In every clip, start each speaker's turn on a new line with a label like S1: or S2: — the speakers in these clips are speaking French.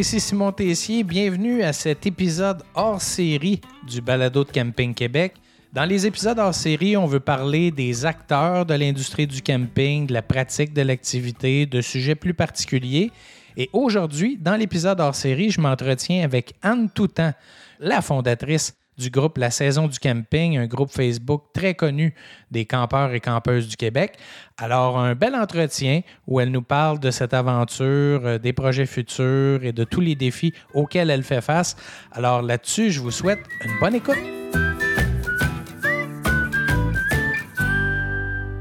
S1: ici Simon Tessier. Bienvenue à cet épisode hors série du Balado de Camping Québec. Dans les épisodes hors série, on veut parler des acteurs de l'industrie du camping, de la pratique de l'activité, de sujets plus particuliers. Et aujourd'hui, dans l'épisode hors série, je m'entretiens avec Anne Toutan, la fondatrice du groupe La Saison du Camping, un groupe Facebook très connu des campeurs et campeuses du Québec. Alors, un bel entretien où elle nous parle de cette aventure, euh, des projets futurs et de tous les défis auxquels elle fait face. Alors là-dessus, je vous souhaite une bonne écoute.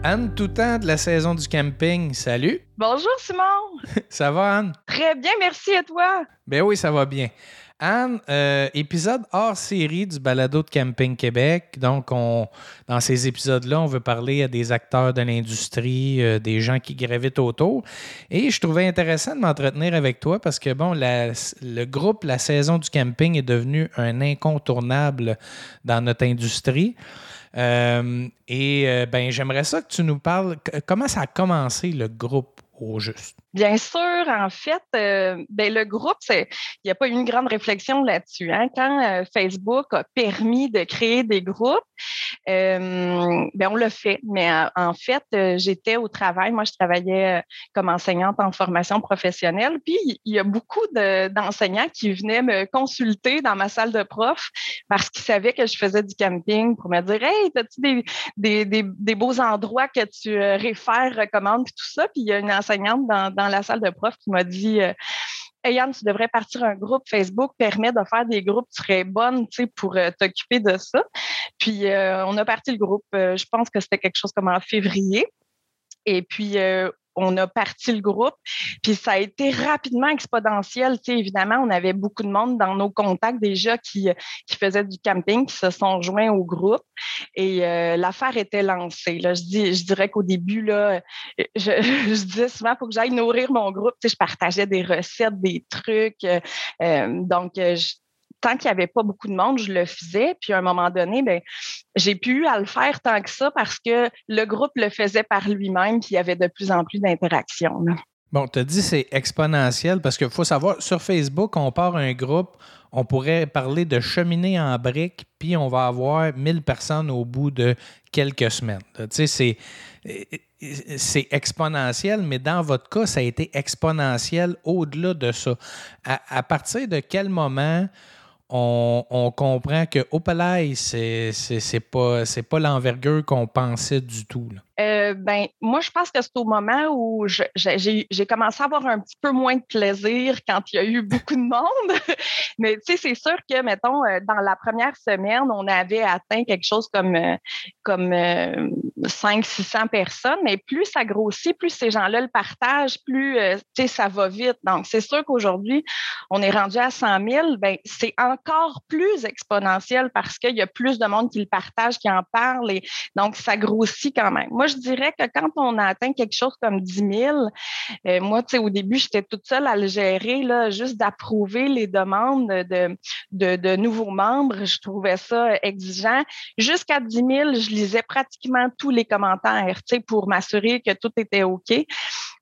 S1: Anne Toutant de la saison du camping, salut.
S2: Bonjour Simon.
S1: ça va Anne?
S2: Très bien, merci à toi?
S1: Ben oui, ça va bien. Anne, euh, épisode hors série du balado de Camping Québec. Donc, on, dans ces épisodes-là, on veut parler à des acteurs de l'industrie, euh, des gens qui gravitent autour. Et je trouvais intéressant de m'entretenir avec toi parce que, bon, le groupe La Saison du Camping est devenu un incontournable dans notre industrie. Euh, et ben, j'aimerais ça que tu nous parles. Comment ça a commencé le groupe au juste?
S2: Bien sûr, en fait, euh, ben, le groupe, il n'y a pas eu une grande réflexion là-dessus. Hein. Quand euh, Facebook a permis de créer des groupes, euh, ben, on l'a fait. Mais en fait, j'étais au travail. Moi, je travaillais comme enseignante en formation professionnelle. Puis, il y a beaucoup d'enseignants qui venaient me consulter dans ma salle de prof parce qu'ils savaient que je faisais du camping pour me dire Hey, as-tu des, des, beaux endroits que tu réfères, recommandes, puis tout ça. Puis, il y a une enseignante dans dans la salle de prof qui m'a dit euh, Hey Yann, tu devrais partir un groupe. Facebook permet de faire des groupes. Tu serais pour euh, t'occuper de ça. Puis, euh, on a parti le groupe. je pense que c'était quelque chose comme en février. Et puis, on a parti le groupe. Puis ça a été rapidement exponentiel. Tu évidemment, on avait beaucoup de monde dans nos contacts déjà qui, qui faisaient du camping, qui se sont joints au groupe. Et euh, l'affaire était lancée. Là. Je, dis, je dirais qu'au début, là, je, je disais souvent, il faut que j'aille nourrir mon groupe. Tu je partageais des recettes, des trucs. Euh, euh, donc, je, tant qu'il n'y avait pas beaucoup de monde, je le faisais. Puis à un moment donné, ben, j'ai pu à le faire tant que ça parce que le groupe le faisait par lui-même, puis il y avait de plus en plus d'interactions.
S1: Bon, tu as dit c'est exponentiel parce qu'il faut savoir, sur Facebook, on part un groupe, on pourrait parler de cheminée en briques, puis on va avoir 1000 personnes au bout de quelques semaines. Tu sais, c'est c'est exponentiel, mais dans votre cas, ça a été exponentiel au-delà de ça. à, partir de quel moment on, comprend que Opalai, c'est pas, pas l'envergure qu'on pensait du tout.
S2: Euh, ben, moi, je pense que c'est au moment où j'ai commencé à avoir un petit peu moins de plaisir quand il y a eu beaucoup de monde. mais tu sais, c'est sûr que, mettons, euh, dans la première semaine, on avait atteint quelque chose comme, euh, comme 500-600 personnes. Mais plus ça grossit, plus ces gens-là le partagent, plus ça va vite. Donc, c'est sûr qu'aujourd'hui, on est rendu à 100 000. Ben, c'est encore plus exponentiel parce qu'il y a plus de monde qui le partage, qui en parle. Et donc, ça grossit quand même. Je dirais que quand on a atteint quelque chose comme 10 000, euh, moi, tu sais, au début, j'étais toute seule à le gérer, là, juste d'approuver les demandes de, nouveaux membres. Je trouvais ça exigeant. Jusqu'à 10 000, je lisais pratiquement tous les commentaires, tu sais, pour m'assurer que tout était OK.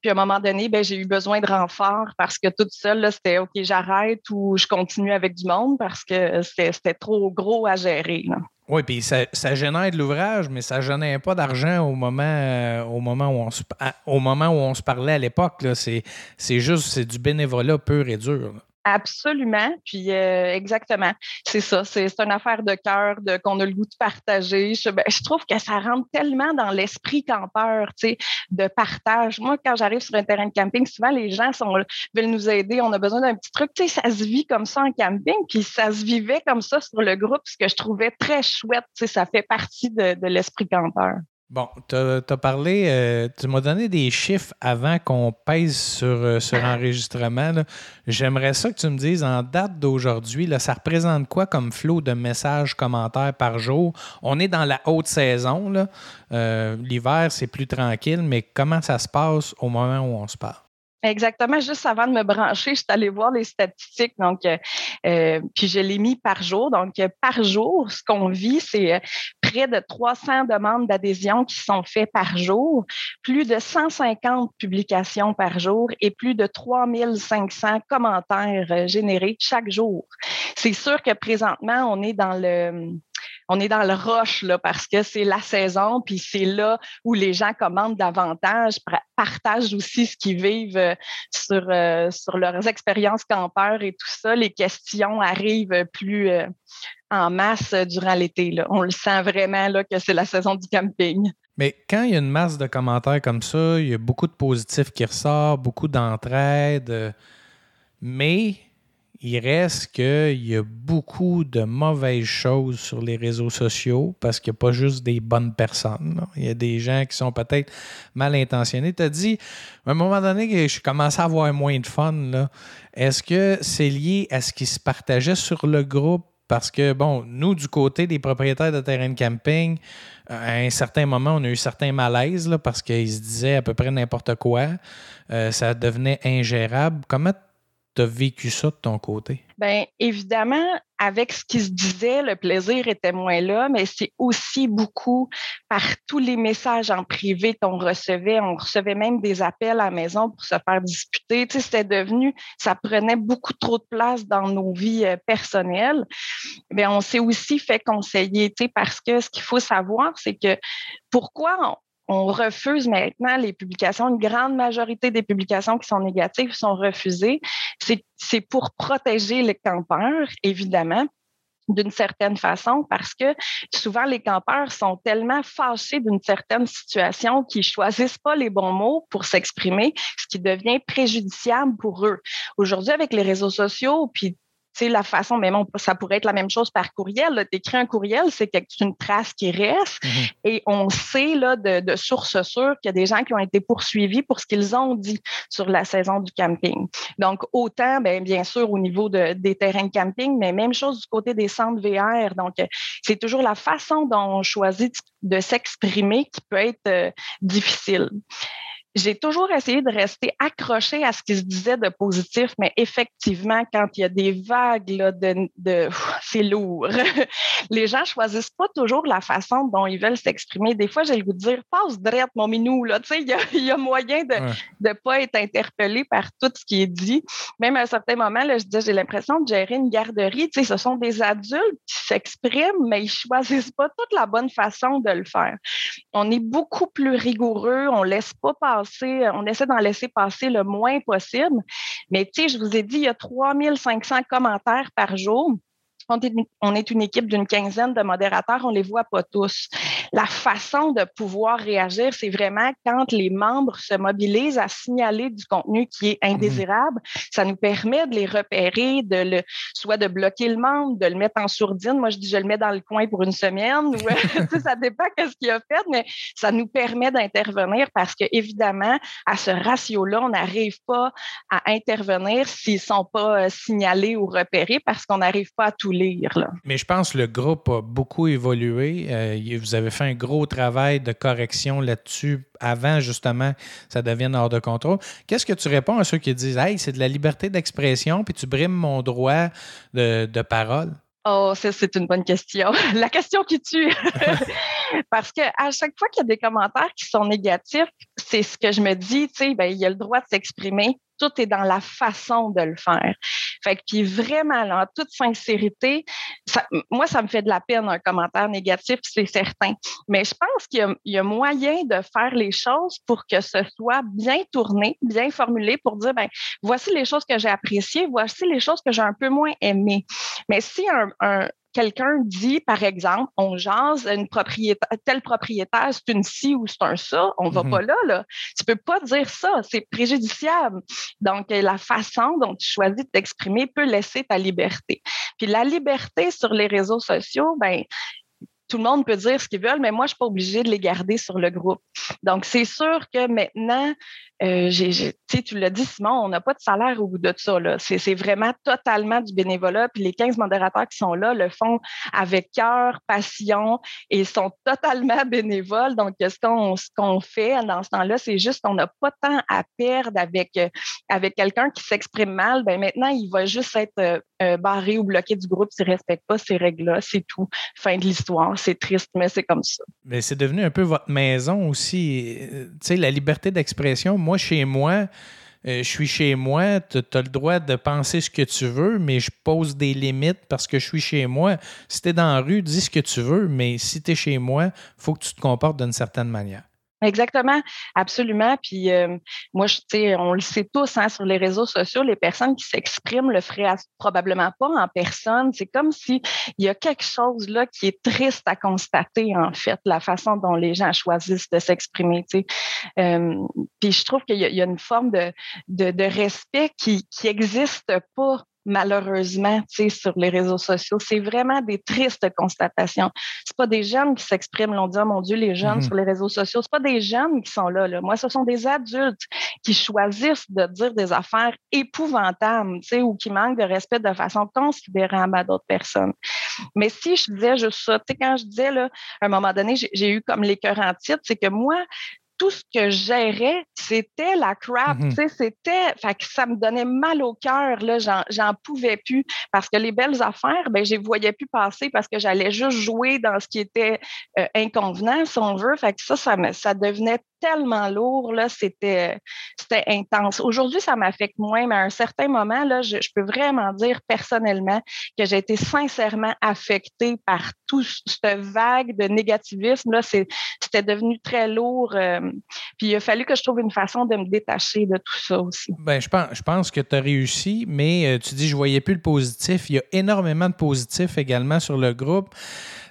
S2: Puis à un moment donné, ben, j'ai eu besoin de renfort parce que toute seule, c'était OK, j'arrête ou je continue avec du monde parce que c'était trop gros à gérer.
S1: Oui, puis ça, ça, génère de l'ouvrage, mais ça génère pas d'argent au moment, euh, au moment où on se, au moment où on se parlait à l'époque. C'est, c'est juste c'est du bénévolat pur et dur.
S2: Absolument. Puis euh, exactement. C'est ça. C'est, une affaire de cœur, qu'on a le goût de partager. Je, ben, je trouve que ça rentre tellement dans l'esprit campeur, tu sais, de partage. Moi, quand j'arrive sur un terrain de camping, souvent les gens sont, veulent nous aider. On a besoin d'un petit truc. Ça se vit comme ça en camping, puis ça se vivait comme ça sur le groupe, ce que je trouvais très chouette. Tu ça fait partie de l'esprit campeur.
S1: Bon, tu as, parlé, euh, tu m'as donné des chiffres avant qu'on pèse sur, euh, enregistrement. J'aimerais ça que tu me dises, en date d'aujourd'hui, ça représente quoi comme flot de messages, commentaires par jour? On est dans la haute saison. Euh, l'hiver, c'est plus tranquille, mais comment ça se passe au moment où on se parle?
S2: Exactement. Juste avant de me brancher, je suis allée voir les statistiques. Donc, euh, puis je l'ai mis par jour. Donc, par jour, ce qu'on vit, c'est près de 300 demandes d'adhésion qui sont faites par jour, plus de 150 publications par jour et plus de 3500 commentaires euh, générés chaque jour. C'est sûr que présentement, on est dans le on est dans le roche là, parce que c'est la saison, puis c'est là où les gens commandent davantage, partagent aussi ce qu'ils vivent euh, sur, euh, sur leurs expériences campeurs et tout ça. Les questions arrivent plus en masse durant l'été. On le sent vraiment là, que c'est la saison du camping.
S1: Mais quand il y a une masse de commentaires comme ça, il y a beaucoup de positifs qui ressortent, beaucoup d'entraide, mais il reste qu'il y a beaucoup de mauvaises choses sur les réseaux sociaux parce qu'il n'y a pas juste des bonnes personnes. Il y a des gens qui sont peut-être mal intentionnés. Tu as dit, à un moment donné, que je commençais à avoir moins de fun. Est-ce que c'est lié à ce qui se partageait sur le groupe? Parce que, bon, nous, du côté des propriétaires de terrain de camping, à un certain moment, on a eu certains malaises parce qu'ils se disaient à peu près n'importe quoi. Euh, ça devenait ingérable. Comment tu as vécu ça de ton côté?
S2: Bien, évidemment, avec ce qui se disait, le plaisir était moins là, mais c'est aussi beaucoup par tous les messages en privé qu'on recevait. On recevait même des appels à la maison pour se faire disputer. C'était devenu, ça prenait beaucoup trop de place dans nos vies euh, personnelles. Mais on s'est aussi fait conseiller, tu sais, parce que ce qu'il faut savoir, c'est que pourquoi on, refuse maintenant les publications. Une grande majorité des publications qui sont négatives sont refusées. C'est pour protéger les campeurs, évidemment d'une certaine façon parce que souvent les campeurs sont tellement fâchés d'une certaine situation qu'ils choisissent pas les bons mots pour s'exprimer, ce qui devient préjudiciable pour eux. Aujourd'hui, avec les réseaux sociaux, puis sais, la façon, mais bon, ça pourrait être la même chose par courriel. Tu écris un courriel, c'est une trace qui reste mm-hmm. et on sait là, de, de sources sûres qu'il y a des gens qui ont été poursuivis pour ce qu'ils ont dit sur la saison du camping. Donc, autant, bien, bien sûr, au niveau de, des terrains de camping, mais même chose du côté des centres VR. Donc, c'est toujours la façon dont on choisit de s'exprimer qui peut être euh, difficile j'ai toujours essayé de rester accroché à ce qui se disait de positif, mais effectivement, quand il y a des vagues là, de, de c'est lourd. Les gens choisissent pas toujours la façon dont ils veulent s'exprimer. Des fois, j'ai le goût de dire passe drette, mon minou. Là, tu sais, il y a, moyen de ne pas être interpellé par tout ce qui est dit. Même à un certain moment, là, je dis, j'ai l'impression de gérer une garderie. Tu sais, ce sont des adultes qui s'expriment, mais ils choisissent pas toute la bonne façon de le faire. On est beaucoup plus rigoureux. On laisse pas passer on essaie d'en laisser passer le moins possible. Mais tu je vous ai dit, il y a 3500 commentaires par jour on est une équipe d'une quinzaine de modérateurs, on les voit pas tous. La façon de pouvoir réagir, c'est vraiment quand les membres se mobilisent à signaler du contenu qui est indésirable. Ça nous permet de les repérer, de le, soit de bloquer le membre, de le mettre en sourdine. Moi, je dis, je le mets dans le coin pour une semaine. Ou, ça dépend de ce qu'il a fait, mais ça nous permet d'intervenir parce que, évidemment, à ce ratio-là, on n'arrive pas à intervenir s'ils sont pas euh, signalés ou repérés parce qu'on n'arrive pas à tout
S1: mais je pense que le groupe a beaucoup évolué. Euh, vous avez fait un gros travail de correction là-dessus avant justement ça devienne hors de contrôle. Qu'est-ce que tu réponds à ceux qui disent Hey, c'est de la liberté d'expression, puis tu brimes mon droit de, parole?
S2: Oh, c'est une bonne question. La question qui tue. Parce que à chaque fois qu'il y a des commentaires qui sont négatifs, c'est ce que je me dis, tu sais, ben, il y a le droit de s'exprimer tout est dans la façon de le faire. Fait que, puis vraiment, en toute sincérité, moi, ça me fait de la peine un commentaire négatif, c'est certain. Mais je pense qu'il y, a moyen de faire les choses pour que ce soit bien tourné, bien formulé pour dire, ben, voici les choses que j'ai appréciées, voici les choses que j'ai un peu moins aimées. Mais si un, quelqu'un dit, par exemple, on jase, une propriétaire, tel propriétaire, c'est une ci ou c'est un ça, on va mhm. pas là, là. Tu peux pas dire ça, c'est préjudiciable. Donc, la façon dont tu choisis de t'exprimer peut laisser ta liberté. Puis la liberté sur les réseaux sociaux, ben, tout le monde peut dire ce qu'ils veulent, mais moi, je suis pas obligée de les garder sur le groupe. Donc, c'est sûr que maintenant, euh, j'ai tu, tu l'as dit, Simon, on n'a pas de salaire au bout de ça. C'est vraiment totalement du bénévolat. Puis les 15 modérateurs qui sont là le font avec cœur, passion et sont totalement bénévoles. Donc, ce qu'on fait dans ce temps-là, c'est juste qu'on n'a pas temps à perdre avec, euh, avec quelqu'un qui s'exprime mal. Ben maintenant, il va juste être euh, euh, barré ou bloqué du groupe s'il ne respecte pas ces règles-là. C'est tout. Fin de l'histoire. C'est triste, mais c'est comme ça.
S1: Mais c'est devenu un peu votre maison aussi. Tu sais, la liberté d'expression, moi, chez moi, je suis chez moi, tu as le droit de penser ce que tu veux, mais je pose des limites parce que je suis chez moi. Si tu es dans la rue, dis ce que tu veux, mais si tu es chez moi, il faut que tu te comportes d'une certaine manière.
S2: Exactement, absolument. Puis euh, moi, je, on le sait tous hein, sur les réseaux sociaux, les personnes qui s'expriment le feraient probablement pas en personne. C'est comme s'il y a quelque chose là qui est triste à constater en fait, la façon dont les gens choisissent de s'exprimer. Euh, puis je trouve qu'il y, a une forme de, de, de respect qui qui existe pas malheureusement, tu sais, sur les réseaux sociaux. C'est vraiment des tristes constatations. C'est pas des jeunes qui s'expriment, l'on dit, oh mon Dieu, les jeunes mm-hmm. sur les réseaux sociaux. C'est pas des jeunes qui sont là, là. Moi, ce sont des adultes qui choisissent de dire des affaires épouvantables, tu sais, ou qui manquent de respect de façon considérable à d'autres personnes. Mais si je disais juste ça, tu sais, quand je disais, là, à un moment donné, j'ai eu comme l'écœur en titre, c'est que moi, tout ce que je gérais, c'était la crap, tu sais, c'était, fait que ça me donnait mal au cœur, là, j'en pouvais plus, parce que les belles affaires, ben, je les voyais plus passer parce que j'allais juste jouer dans ce qui était euh, inconvenant, si on veut, fait que ça, ça, me, ça devenait tellement lourd, là, c'était, c'était intense. Aujourd'hui, ça m'affecte moins, mais à un certain moment, là, je, peux vraiment dire personnellement que j'ai été sincèrement affectée par toute cette vague de négativisme. Là, c'était devenu très lourd. Euh, puis il a fallu que je trouve une façon de me détacher de tout ça aussi.
S1: Ben, je pense, je pense que tu as réussi, mais euh, tu dis je voyais plus le positif. Il y a énormément de positifs également sur le groupe.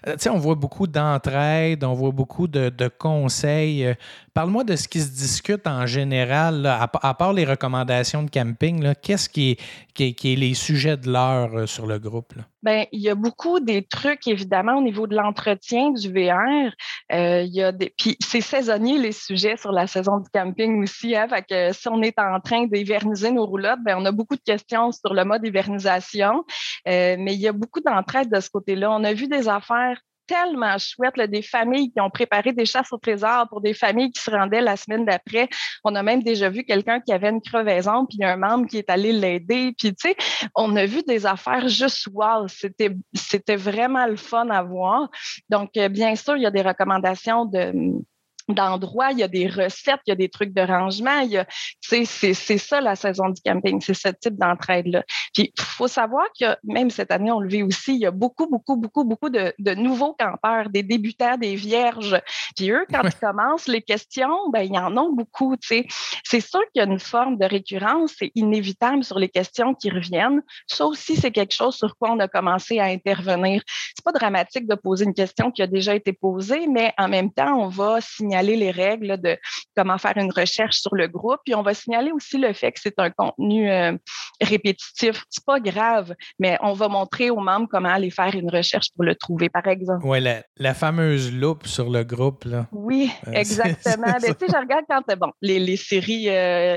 S1: Euh, on voit beaucoup d'entraide, on voit beaucoup de, conseils. Euh, parle-moi de ce qui se discute en général, à, part les recommandations de camping. Qu'est-ce qui est, les sujets de l'heure euh, sur le groupe?
S2: Bien, il y a beaucoup des trucs, évidemment, au niveau de l'entretien du VR. il y a des... Puis c'est saisonnier, les sujets sur la saison du camping aussi. Hein? Que si on est en train d'éverniser nos roulottes, bien, on a beaucoup de questions sur le mode évernisation. mais il y a beaucoup d'entraide de ce côté-là. On a vu des affaires tellement chouette, des familles qui ont préparé des chasses au trésor pour des familles qui se rendaient la semaine d'après. On a même déjà vu quelqu'un qui avait une crevaison, puis un membre qui est allé l'aider. Puis, tu sais, on a vu des affaires juste wow. C'était, c'était vraiment le fun à voir. Donc, euh, bien sûr, il y a des recommandations de d'endroits, il y a des recettes, il y a des trucs de rangement, il y a, c'est, c'est ça la saison du camping, c'est ce type d'entraide-là. Puis, il faut savoir que même cette année, on le vit aussi, il y a beaucoup, beaucoup, beaucoup, beaucoup de, de nouveaux campeurs, des débutants, des vierges. Puis eux, quand ils commencent les questions, ben, il y en ont beaucoup, tu sais. C'est sûr qu'il y a une forme de récurrence, c'est inévitable sur les questions qui reviennent. Ça aussi, c'est quelque chose sur quoi on a commencé à intervenir. C'est pas dramatique de poser une question qui a déjà été posée, mais en même temps, on va signaler les règles de comment faire une recherche sur le groupe. Puis on va signaler aussi le fait que c'est un contenu euh, répétitif. C'est pas grave, mais on va montrer aux membres comment aller faire une recherche pour le trouver, par exemple.
S1: Oui, la, fameuse loupe sur le groupe. Là.
S2: Oui, euh, exactement. Ben, tu sais, je regarde quand bon, les, les séries euh,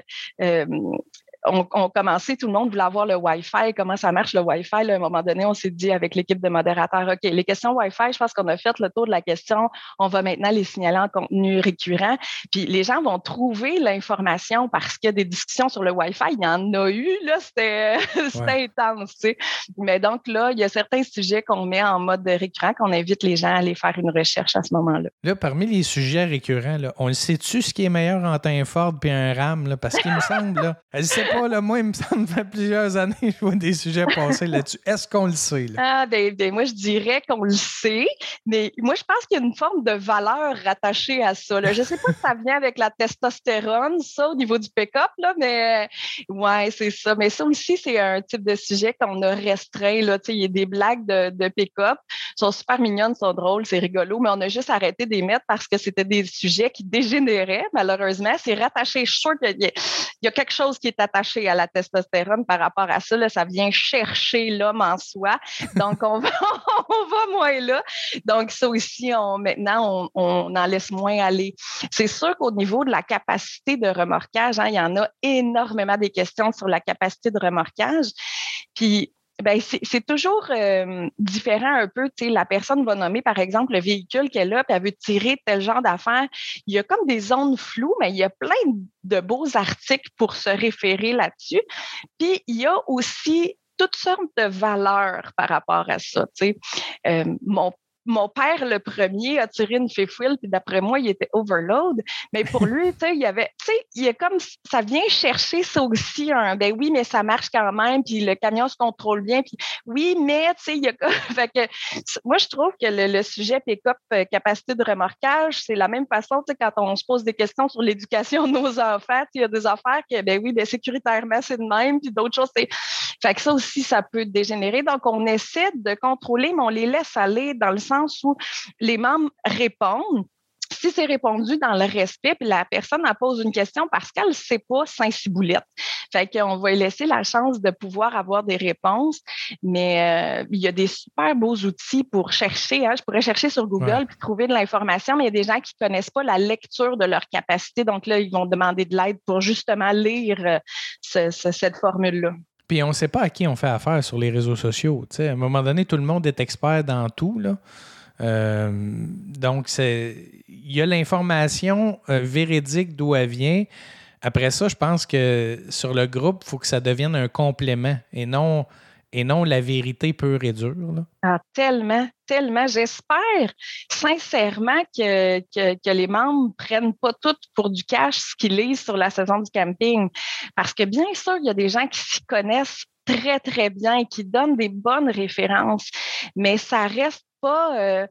S2: on, on commençait, tout le monde voulait avoir le Wi-Fi, comment ça marche le Wi-Fi? à un moment donné, on s'est dit avec l'équipe de modérateurs, OK, les questions Wi-Fi, je pense qu'on a fait le tour de la question. On va maintenant les signaler en contenu récurrent. Puis les gens vont trouver l'information parce qu'il y a des discussions sur le Wi-Fi. Il y en a eu, là, c'était intense. Tu sais. Mais donc là, il y a certains sujets qu'on met en mode récurrent, qu'on invite les gens à aller faire une recherche à ce moment-là.
S1: Là, parmi les sujets récurrents, là, on le sait-tu ce qui est meilleur entre un Ford et un RAM? Là, parce qu'il me semble, là, elle sait pas, là, moi, il me semble, fait plusieurs années, je vois des sujets passer là-dessus. Est-ce qu'on le sait? Là?
S2: Ah, ben, ben, moi, je dirais qu'on le sait, mais moi, je pense qu'il y a une forme de valeur rattachée à ça. Je ne sais pas si ça vient avec la testostérone, ça, au niveau du pick-up, là, mais ouais, c'est ça. Mais ça aussi, c'est un type de sujet qu'on a restreint. Là. Il y a des blagues de, de pick-up, sont super mignonnes, sont drôles, c'est rigolo, mais on a juste arrêté d'y mettre parce que c'était des sujets qui dégénéraient, malheureusement. C'est rattaché, je suis sûre qu'il y, a quelque chose qui est attaché à la testostérone par rapport à ça. Ça vient chercher l'homme en soi. Donc, on va, on va moins là. Donc, ça aussi, on, maintenant, on, en laisse moins aller. C'est sûr qu'au niveau de la capacité de remorquage, hein, il y en a énormément des questions sur la capacité de remorquage. Puis, ben c'est toujours euh, différent un peu. Tu sais, la personne va nommer, par exemple, le véhicule qu'elle a, puis elle veut tirer tel genre d'affaires. Il y a comme des zones floues, mais il y a plein de beaux articles pour se référer là-dessus. Puis il y a aussi toutes sortes de valeurs par rapport à ça. Tu sais. Euh, mon mon père, le premier, a tiré une fifouille, puis d'après moi, il était overload. Mais pour lui, tu sais, il y avait, tu sais, il comme, ça vient chercher ça aussi, un, ben oui, mais ça marche quand même, puis le camion se contrôle bien, puis oui, mais, tu sais, il y a fait que, moi, je trouve que le, sujet pick-up euh, capacité de remorquage, c'est la même façon, tu sais, quand on se pose des questions sur l'éducation de nos enfants, il y a des affaires que, ben oui, ben sécuritairement, c'est de même, puis d'autres choses, c'est, fait que ça aussi, ça peut dégénérer. Donc, on essaie de contrôler, mais on les laisse aller dans le sens où les membres répondent si c'est répondu dans le respect, puis la personne elle pose une question parce qu'elle ne sait pas Saint-Ciboulette. Fait qu'on va lui laisser la chance de pouvoir avoir des réponses, mais euh, il y a des super beaux outils pour chercher. Hein. Je pourrais chercher sur Google puis trouver de l'information, mais il y a des gens qui ne connaissent pas la lecture de leur capacité. Donc là, ils vont demander de l'aide pour justement lire euh, cette formule-là.
S1: Puis on ne sait pas à qui on fait affaire sur les réseaux sociaux. À un moment donné, tout le monde est expert dans tout. Là. Euh, donc, il y a l'information euh, véridique d'où elle vient. Après ça, je pense que sur le groupe, il faut que ça devienne un complément et non, et non la vérité pure et dure.
S2: Ah, tellement, tellement. J'espère sincèrement que, les membres ne prennent pas tout pour du cash ce qu'ils lisent sur la saison du camping. Parce que bien sûr, il y a des gens qui s'y connaissent très, très bien et qui donnent des bonnes références, mais ça reste pas, euh,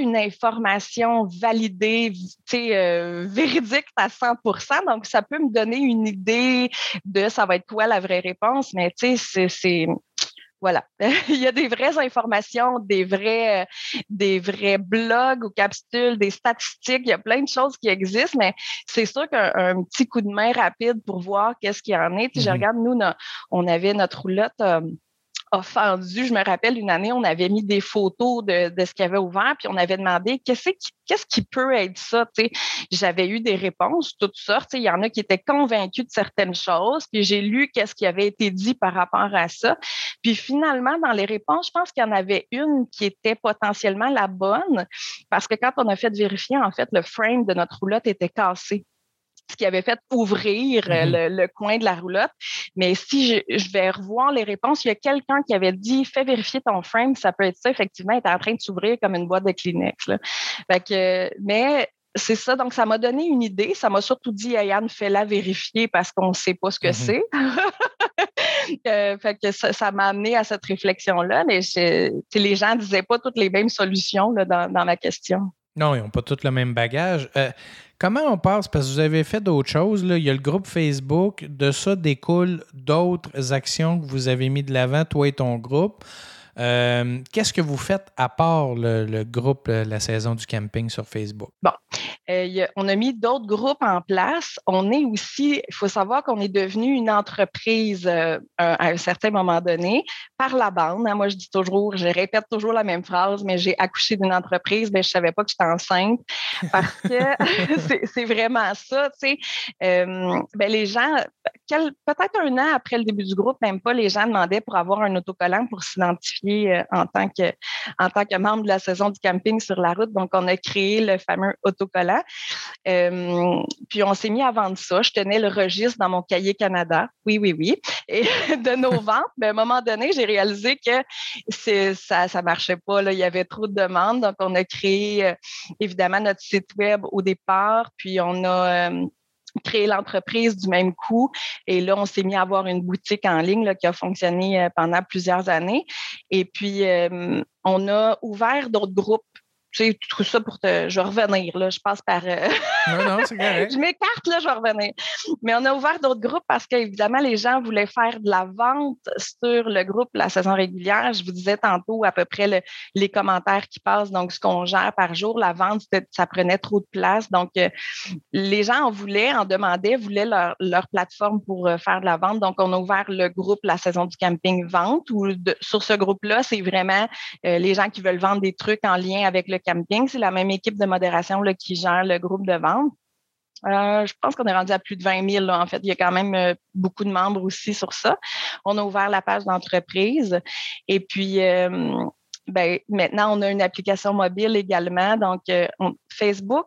S2: une information validée, euh, véridique à 100% Donc, ça peut me donner une idée de ça va être quoi la vraie réponse, mais c'est voilà. il y a des vraies informations, des vrais, euh, des vrais blogs ou capsules, des statistiques. Il y a plein de choses qui existent, mais c'est sûr qu'un petit coup de main rapide pour voir qu'est-ce qu'il y en est. Je mm-hmm. regarde, nous, on avait notre roulotte. Euh, offendu. Je me rappelle une année, on avait mis des photos de, de ce qu'il avait ouvert, puis on avait demandé qu'est-ce qui, qui peut être ça. J'avais eu des réponses, toutes sortes. Il y en a qui étaient convaincus de certaines choses, puis j'ai lu qu'est-ce qui avait été dit par rapport à ça. Puis finalement, dans les réponses, je pense qu'il y en avait une qui était potentiellement la bonne, parce que quand on a fait vérifier, en fait, le frame de notre roulotte était cassé ce qui avait fait ouvrir euh, mm-hmm. le, coin de la roulotte. Mais si je, vais revoir les réponses, il y a quelqu'un qui avait dit fais vérifier ton frame, ça peut être ça, effectivement, il est en train de s'ouvrir comme une boîte de Kleenex. Là. Fait que, mais c'est ça, donc ça m'a donné une idée. Ça m'a surtout dit, Yann, fais-la vérifier parce qu'on ne sait pas ce que mm-hmm. c'est. Euh, fait que ça m'a amené à cette réflexion-là, mais les gens ne disaient pas toutes les mêmes solutions là, dans, dans, ma question.
S1: Non, ils n'ont pas tous le même bagage. Euh, Comment on passe? Parce que vous avez fait d'autres choses. Il y a le groupe Facebook. De ça découlent d'autres actions que vous avez mis de l'avant, toi et ton groupe. Euh, qu'est-ce que vous faites à part le, groupe euh, La saison du camping sur Facebook?
S2: Bon, euh, on a mis d'autres groupes en place. On est aussi, il faut savoir qu'on est devenu une entreprise à un certain moment donné par la bande. Hein. Moi, je dis toujours, je répète toujours la même phrase, mais j'ai accouché d'une entreprise, mais je ne savais pas que j'étais enceinte parce que c'est vraiment ça. Tu sais, ben, les gens, peut-être un an après le début du groupe, même pas, les gens demandaient pour avoir un autocollant pour s'identifier euh, en tant que membre de la saison du camping sur la route. Donc, on a créé le fameux autocollant. Euh, puis, on s'est mis à vendre ça. Je tenais le registre dans mon cahier Canada. Oui, oui, oui. Et de nos ventes, mais à un moment donné, j'ai réalisé que ça ne marchait pas. Il y avait trop de demandes. Donc, on a créé euh, évidemment notre site web au départ. Puis, on a créer l'entreprise du même coup. Et là, on s'est mis à avoir une boutique en ligne qui a fonctionné euh, pendant plusieurs années. Et puis, euh, on a ouvert d'autres groupes tu sais, tout ça pour te. Je vais revenir, là. Je passe par. Euh,
S1: non, non, c'est correct.
S2: je m'écarte, là, je vais revenir. Mais on a ouvert d'autres groupes parce qu'évidemment, les gens voulaient faire de la vente sur le groupe la saison régulière. Je vous disais tantôt à peu près les commentaires qui passent, donc ce qu'on gère par jour. La vente, ça prenait trop de place. Donc, euh, les gens en voulaient, en demandaient, voulaient leur, leur plateforme pour euh, faire de la vente. Donc, on a ouvert le groupe La saison du camping vente où sur ce groupe-là, c'est vraiment les gens qui veulent vendre des trucs en lien avec le camping. C'est la même équipe de modération qui gère le groupe de vente. Euh, je pense qu'on est rendu à plus de 20 000. en fait, il y a quand même euh, beaucoup de membres aussi sur ça. On a ouvert la page d'entreprise. Et puis, euh, ben, maintenant, on a une application mobile également. Donc, Facebook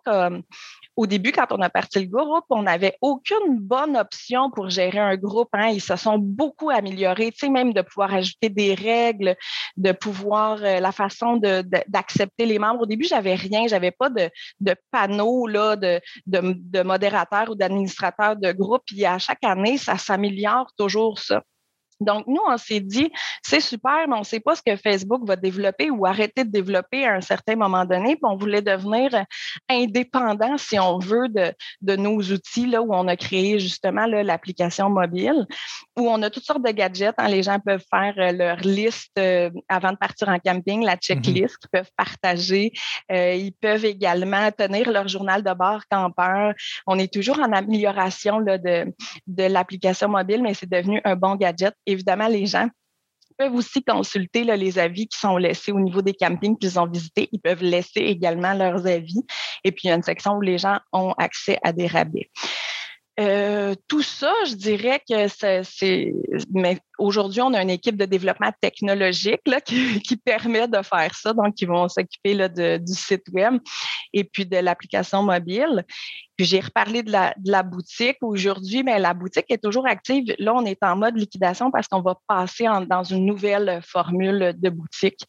S2: au début, quand on a parti le groupe, on n'avait aucune bonne option pour gérer un groupe. Hein. Ils se sont beaucoup améliorés, tu même de pouvoir ajouter des règles, de pouvoir euh, la façon d'accepter les membres. Au début, j'avais rien, j'avais pas de, de panneau là, de, de, de modérateur ou d'administrateur de groupe. Puis à chaque année, ça s'améliore toujours ça. Donc, nous, on s'est dit, c'est super, mais on ne sait pas ce que Facebook va développer ou arrêter de développer à un certain moment donné. Puis on voulait devenir indépendant, si on veut, de, de nos outils, là, où on a créé justement l'application mobile, où on a toutes sortes de gadgets. Hein. les gens peuvent faire euh, leur liste euh, avant de partir en camping, la checklist, ils peuvent partager. Euh, ils peuvent également tenir leur journal de bord campeur. On est toujours en amélioration là, de, de l'application mobile, mais c'est devenu un bon gadget évidemment, les gens peuvent aussi consulter les avis qui sont laissés au niveau des campings qu'ils ont visités. Ils peuvent laisser également leurs avis. Et puis, il y a une section où les gens ont accès à des rabais. Euh, tout ça, je dirais que c'est. Mais aujourd'hui, on a une équipe de développement technologique là, qui, permet de faire ça. Donc, ils vont s'occuper du site web et puis de l'application mobile. Puis j'ai reparlé de la, de la boutique. Aujourd'hui, mais la boutique est toujours active. Là, on est en mode liquidation parce qu'on va passer dans une nouvelle formule de boutique.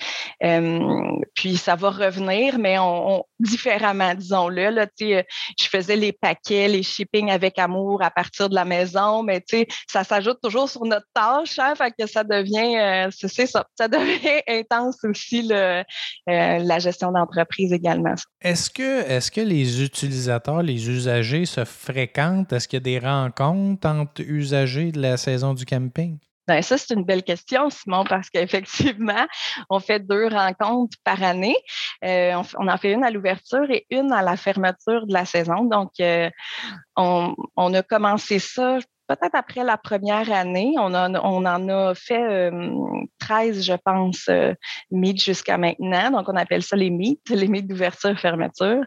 S2: Euh, puis ça va revenir, mais on, différemment, disons-le. Là, je faisais les paquets, les shipping avec amour à partir de la maison, mais ça s'ajoute toujours sur notre tâche, fait que ça devient, euh, c'est ça, ça devient intense aussi le, euh, la gestion d'entreprise également.
S1: Est-ce que, est-ce que les utilisateurs, les usagers se fréquentent? Est-ce qu'il y a des rencontres entre usagers de la saison du camping?
S2: Bien, ça, c'est une belle question, Simon, parce qu'effectivement, on fait deux rencontres par année. Euh, on, en fait une à l'ouverture et une à la fermeture de la saison. Donc, euh, on, on, a commencé ça, peut-être après la première année. On, on en a fait 13, euh, je pense, euh, meets jusqu'à maintenant. Donc, on appelle ça les meets, les meets d'ouverture fermeture.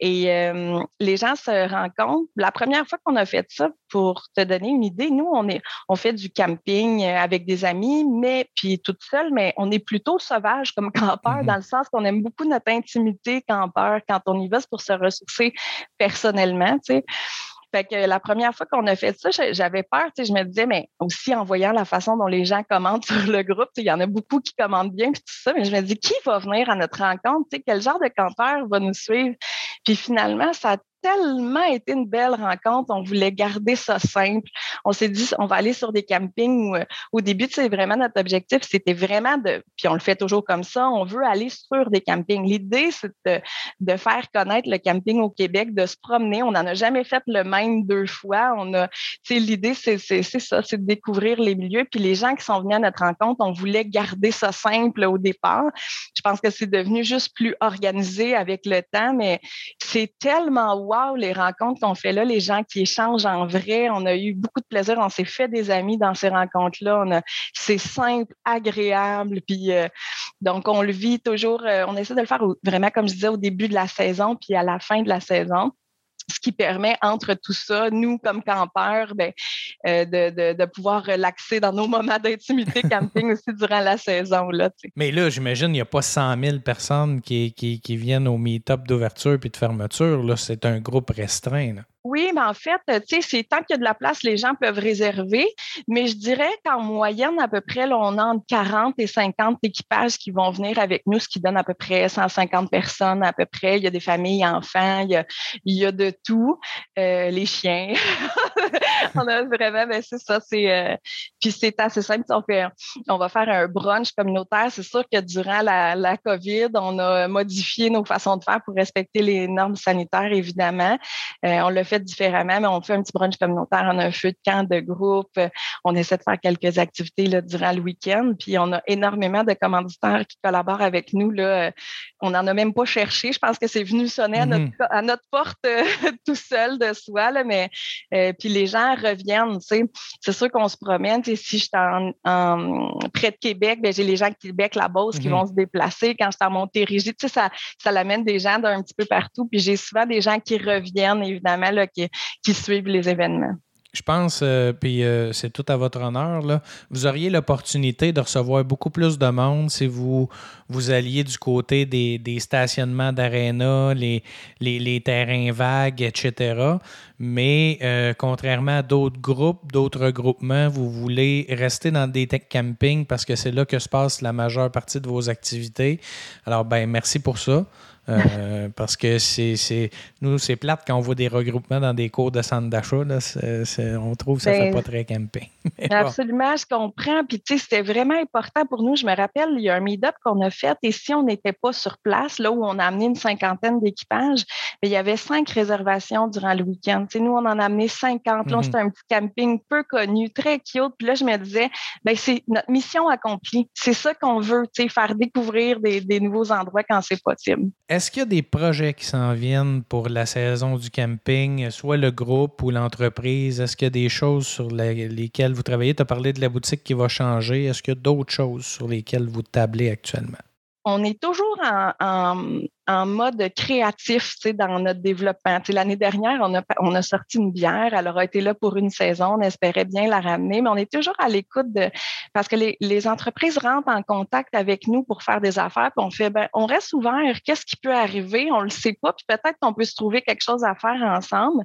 S2: Et euh, les gens se rencontrent. La première fois qu'on a fait ça, pour te donner une idée, nous, on, est, on fait du camping avec des amis, mais puis toute seule, mais on est plutôt sauvage comme campeur, mm-hmm. dans le sens qu'on aime beaucoup notre intimité campeur. Quand on y va, c'est pour se ressourcer personnellement, tu sais. Fait que la première fois qu'on a fait ça, j'avais peur. Je me disais, mais aussi en voyant la façon dont les gens commentent sur le groupe, il y en a beaucoup qui commentent bien, puis tout ça, mais je me dis, qui va venir à notre rencontre? Quel genre de campeur va nous suivre? Puis finalement, ça a tellement été une belle rencontre. On voulait garder ça simple. On s'est dit, on va aller sur des campings où, euh, au début, c'est vraiment notre objectif, c'était vraiment de, puis on le fait toujours comme ça, on veut aller sur des campings. L'idée, c'est de, faire connaître le camping au Québec, de se promener. On n'en a jamais fait le même deux fois. On a, l'idée, c'est ça, c'est de découvrir les milieux. Puis les gens qui sont venus à notre rencontre, on voulait garder ça simple au départ. Je pense que c'est devenu juste plus organisé avec le temps, mais c'est tellement wow les rencontres qu'on fait là, les gens qui échangent en vrai. On a eu beaucoup de plaisir. On s'est fait des amis dans ces rencontres-là. c'est simple, agréable. Puis euh, donc, on le vit toujours. Euh, on essaie de le faire vraiment, comme je disais, au début de la saison, puis à la fin de la saison qui permet entre tout ça, nous comme campeurs, ben, euh, de, de, pouvoir relaxer dans nos moments d'intimité camping aussi durant la saison. Là,
S1: Mais là, j'imagine, il n'y a pas 100 000 personnes qui, qui, qui viennent au meet-up d'ouverture puis de fermeture. Là, c'est un groupe restreint.
S2: Oui, mais en fait, tu sais, c'est tant qu'il y a de la place, les gens peuvent réserver. Mais je dirais qu'en moyenne, à peu près, on a entre 40 et 50 équipages qui vont venir avec nous, ce qui donne à peu près 150 personnes à peu près. Il y a des familles, enfants, il y a, de tout. Euh, les chiens. on a vraiment, ben c'est ça, c'est euh, puis c'est assez simple. On, va faire un brunch communautaire. C'est sûr que durant la, la COVID, on a modifié nos façons de faire pour respecter les normes sanitaires, évidemment. Euh, on le fait différemment, mais on fait un petit brunch communautaire, on a un feu de camp de groupe, on essaie de faire quelques activités là, durant le week-end, puis on a énormément de commanditaires qui collaborent avec nous. Là. On n'en a même pas cherché. Je pense que c'est venu sonner à, notre, mm-hmm. à notre porte euh, tout seul de soi, là, mais euh, puis les gens reviennent. C'est sûr qu'on se promène. Si je suis en, près de Québec, ben, j'ai les gens de Québec, la Beauce, qui mm-hmm. vont se déplacer. Quand je suis en Montérégie, ça, ça l'amène des gens d'un petit peu partout. Puis j'ai souvent des gens qui reviennent, évidemment, là, qui, suivent les événements
S1: je pense, euh, puis euh, c'est tout à votre honneur, vous auriez l'opportunité de recevoir beaucoup plus de monde si vous, vous alliez du côté des, stationnements d'aréna, les, terrains vagues, etc. Mais euh, contrairement à d'autres groupes, d'autres regroupements, vous voulez rester dans des tech camping parce que c'est là que se passe la majeure partie de vos activités. Alors, ben merci pour ça. Euh, parce que c'est, nous, c'est plate quand on voit des regroupements dans des cours de centre d'achat. on trouve que ça ne fait ben, pas très camping.
S2: absolument, je comprends. Puis, tu sais, c'était vraiment important pour nous. Je me rappelle, il y a un meet-up qu'on a fait et si on n'était pas sur place, là où on a amené une cinquantaine d'équipages, ben, il y avait cinq réservations durant le week-end. Tu sais, nous, on en a amené 50. Là, mm-hmm. c'était un petit camping peu connu, très cute. Puis là, je me disais, ben, c'est notre mission accomplie. C'est ça qu'on veut, tu sais, faire découvrir des, des nouveaux endroits quand c'est possible.
S1: Est-ce qu'il y a des projets qui s'en viennent pour la saison du camping, soit le groupe ou l'entreprise? Est-ce qu'il y a des choses sur lesquelles vous travaillez? Tu as parlé de la boutique qui va changer. Est-ce qu'il y a d'autres choses sur lesquelles vous tablez actuellement?
S2: On est toujours en, mode créatif dans notre développement. L'année dernière, on a, on a sorti une bière. Elle aura été là pour une saison. On espérait bien la ramener, mais on est toujours à l'écoute de parce que les, les, entreprises rentrent en contact avec nous pour faire des affaires. Puis on fait ben, on reste ouvert. Qu'est-ce qui peut arriver? On le sait pas. Puis peut-être qu'on peut se trouver quelque chose à faire ensemble.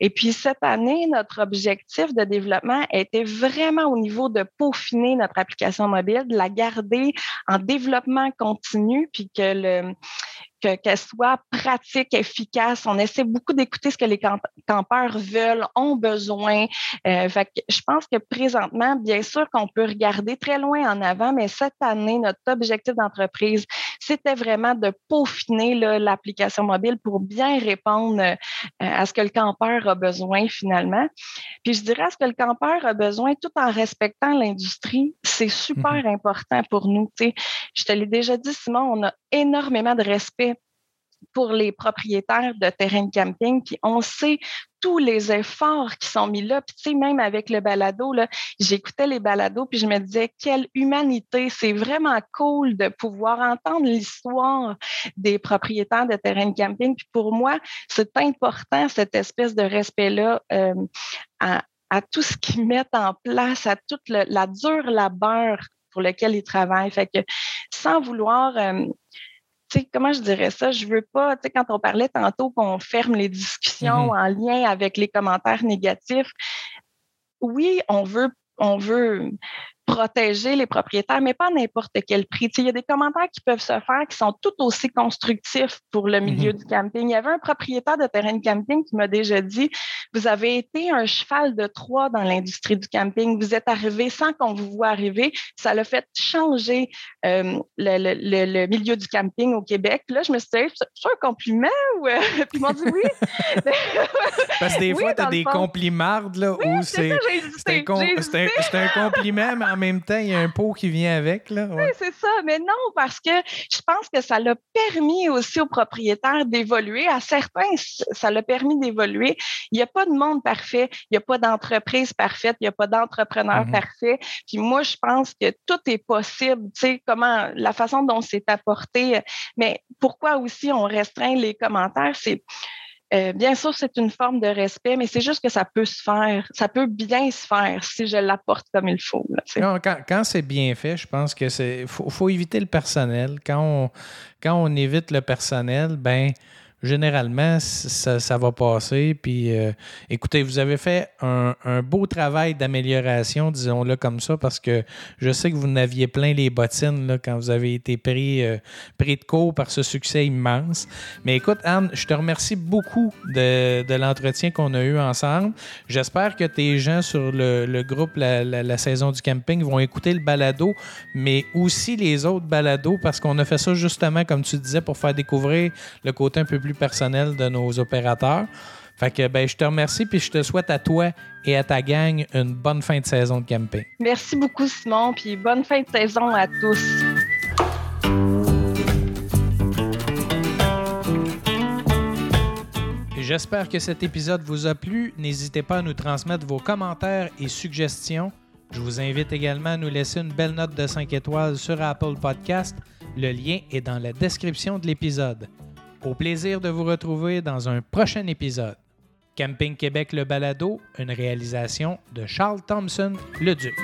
S2: Et puis cette année, notre objectif de développement était vraiment au niveau de peaufiner notre application mobile, de la garder en développement continu, puis que le qu'elle soit pratique, efficace. On essaie beaucoup d'écouter ce que les campeurs veulent, ont besoin. Euh, je pense que présentement, bien sûr qu'on peut regarder très loin en avant, mais cette année, notre objectif d'entreprise, c'était vraiment de peaufiner l'application mobile pour bien répondre euh, à ce que le campeur a besoin finalement. Puis je dirais à ce que le campeur a besoin tout en respectant l'industrie, c'est super mm-hmm. important pour nous. Je te l'ai déjà dit, Simon, on a énormément de respect pour les propriétaires de terrains de camping. Puis on sait tous les efforts qui sont mis là. Puis tu sais, même avec le balado, j'écoutais les balados, puis je me disais, quelle humanité! C'est vraiment cool de pouvoir entendre l'histoire des propriétaires de terrains de camping. Puis pour moi, c'est important, cette espèce de respect-là euh, à, tout ce qu'ils mettent en place, à toute la dure labeur pour lequel ils travaillent. Fait que sans vouloir... Euh, comment je dirais ça? Je veux pas, tu sais, quand on parlait tantôt qu'on ferme les discussions mm-hmm. en lien avec les commentaires négatifs, oui, on veut, on veut protéger les propriétaires, mais pas à n'importe quel prix. il y a des commentaires qui peuvent se faire qui sont tout aussi constructifs pour le milieu mm-hmm. du camping. Il y avait un propriétaire de terrain de camping qui m'a déjà dit Vous avez été un cheval de Troie dans l'industrie du camping. Vous êtes arrivé sans qu'on vous voit arriver. Ça l'a fait changer euh, le, milieu du camping au Québec. Là, je me suis dit C'est un compliment ou. Euh, puis ils m'ont dit oui.
S1: Parce que des fois, tu as des compliments là, où c'est un, un, compliment, mais en même temps, il y a un pot qui vient avec. Là.
S2: Oui, c'est ça. Mais non, parce que je pense que ça l'a permis aussi aux propriétaires d'évoluer. À certains, ça l'a permis d'évoluer. Il n'y a pas de monde parfait. Il n'y a pas d'entreprise parfaite. Il n'y a pas d'entrepreneur mm-hmm. parfait. Puis moi, je pense que tout est possible. Tu sais, comment, la façon dont c'est apporté. Mais pourquoi aussi on restreint les commentaires? C'est euh, bien sûr, c'est une forme de respect, mais c'est juste que ça peut se faire, ça peut bien se faire si je l'apporte comme il faut.
S1: quand, c'est bien fait, je pense que c'est faut, éviter le personnel. Quand on, quand on évite le personnel, ben généralement, ça, ça va passer. Puis, euh, écoutez, vous avez fait un, beau travail d'amélioration, disons-le comme ça, parce que je sais que vous n'aviez plein les bottines là, quand vous avez été pris, euh, pris de court par ce succès immense. Mais écoute, Anne, je te remercie beaucoup de, de l'entretien qu'on a eu ensemble. J'espère que tes gens sur le, le groupe la, la, saison du camping vont écouter le balado, mais aussi les autres balados, parce qu'on a fait ça justement, comme tu disais, pour faire découvrir le côté un peu plus personnel de nos opérateurs. Fait que ben, je te remercie puis je te souhaite à toi et à ta gang une bonne fin de saison de camping.
S2: Merci beaucoup, Simon, puis bonne fin de saison à tous.
S1: J'espère que cet épisode vous a plu. N'hésitez pas à nous transmettre vos commentaires et suggestions. Je vous invite également à nous laisser une belle note de 5 étoiles sur Apple Podcast. Le lien est dans la description de l'épisode. Au plaisir de vous retrouver dans un prochain épisode. Camping Québec Le Balado, une réalisation de Charles Thompson, le Duc.